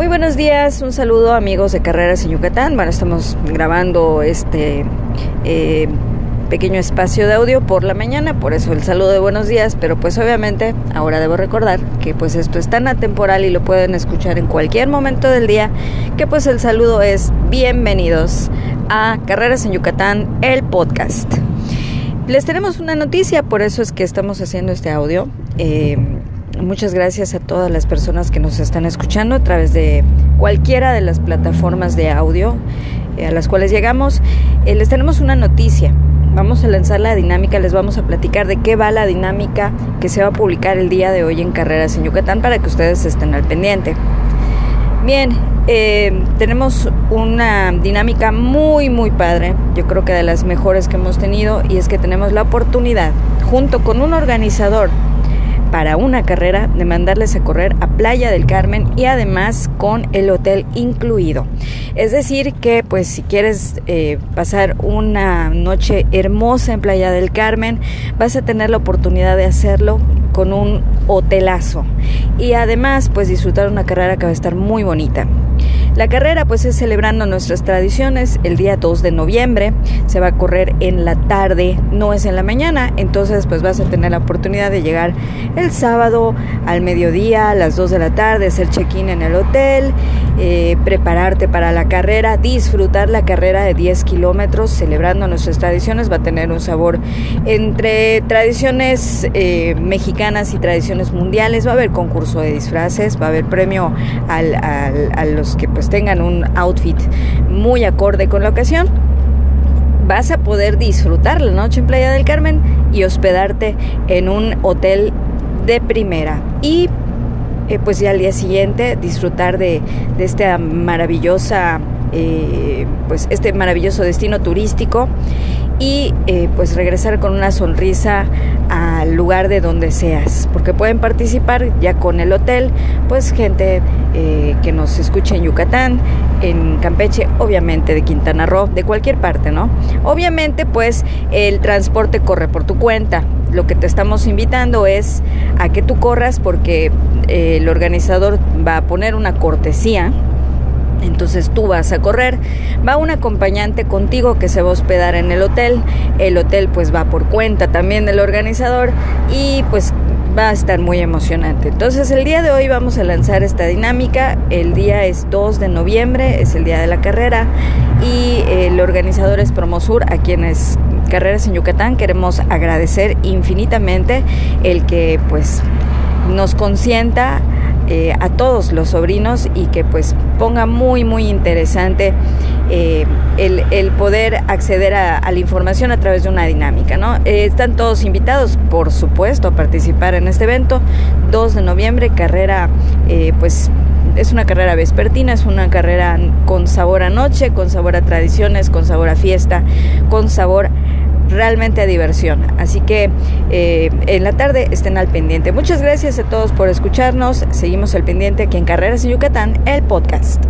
Muy buenos días, un saludo amigos de Carreras en Yucatán. Bueno, estamos grabando este eh, pequeño espacio de audio por la mañana, por eso el saludo de buenos días, pero pues obviamente ahora debo recordar que pues esto es tan atemporal y lo pueden escuchar en cualquier momento del día, que pues el saludo es bienvenidos a Carreras en Yucatán, el podcast. Les tenemos una noticia, por eso es que estamos haciendo este audio. Eh, muchas gracias a todas las personas que nos están escuchando a través de cualquiera de las plataformas de audio eh, a las cuales llegamos. Eh, les tenemos una noticia. Vamos a lanzar la dinámica, les vamos a platicar de qué va la dinámica que se va a publicar el día de hoy en Carreras en Yucatán para que ustedes estén al pendiente. Bien, eh, tenemos una dinámica muy, muy padre, yo creo que de las mejores que hemos tenido, y es que tenemos la oportunidad, junto con un organizador para una carrera, de mandarles a correr a Playa del Carmen y además con el hotel incluido. Es decir, que pues si quieres eh, pasar una noche hermosa en Playa del Carmen, vas a tener la oportunidad de hacerlo con un hotelazo. Y además pues disfrutar una carrera que va a estar muy bonita. La carrera pues es celebrando nuestras tradiciones. El día 2 de noviembre, se va a correr en la tarde, no es en la mañana, entonces pues vas a tener la oportunidad de llegar el sábado al mediodía, a las 2 de la tarde, hacer check-in en el hotel, eh, prepararte para la carrera, disfrutar la carrera de 10 kilómetros, celebrando nuestras tradiciones, va a tener un sabor entre tradiciones eh, mexicanas y tradiciones mundiales, va a haber concurso de disfraces, va a haber premio al, a los que pues tengan un outfit muy acorde con la ocasión vas a poder disfrutar la noche en Playa del Carmen y hospedarte en un hotel de primera. Y eh, pues ya al día siguiente disfrutar de, de esta maravillosa, eh, pues este maravilloso destino turístico y eh, pues regresar con una sonrisa al lugar de donde seas, porque pueden participar ya con el hotel, pues gente eh, que nos escuche en Yucatán, en Campeche, obviamente de Quintana Roo, de cualquier parte, ¿no? Obviamente pues el transporte corre por tu cuenta. Lo que te estamos invitando es a que tú corras porque eh, el organizador va a poner una cortesía entonces tú vas a correr, va un acompañante contigo que se va a hospedar en el hotel, el hotel pues va por cuenta también del organizador y pues va a estar muy emocionante. Entonces el día de hoy vamos a lanzar esta dinámica, el día es 2 de noviembre, es el día de la carrera y el organizador es Promosur, a quienes Carreras en Yucatán queremos agradecer infinitamente el que pues nos consienta eh, a todos los sobrinos y que pues ponga muy muy interesante eh, el, el, poder acceder a, a, la información a través de una dinámica. ¿no? Eh, están todos invitados, por supuesto, a participar en este evento. 2 de noviembre, carrera pues es una carrera vespertina, es una carrera con sabor a noche, con sabor a tradiciones, con sabor a fiesta, con sabor realmente a diversión. Así que eh, en la tarde estén al pendiente. Muchas gracias a todos por escucharnos. Seguimos al pendiente aquí en Carreras en Yucatán, el podcast.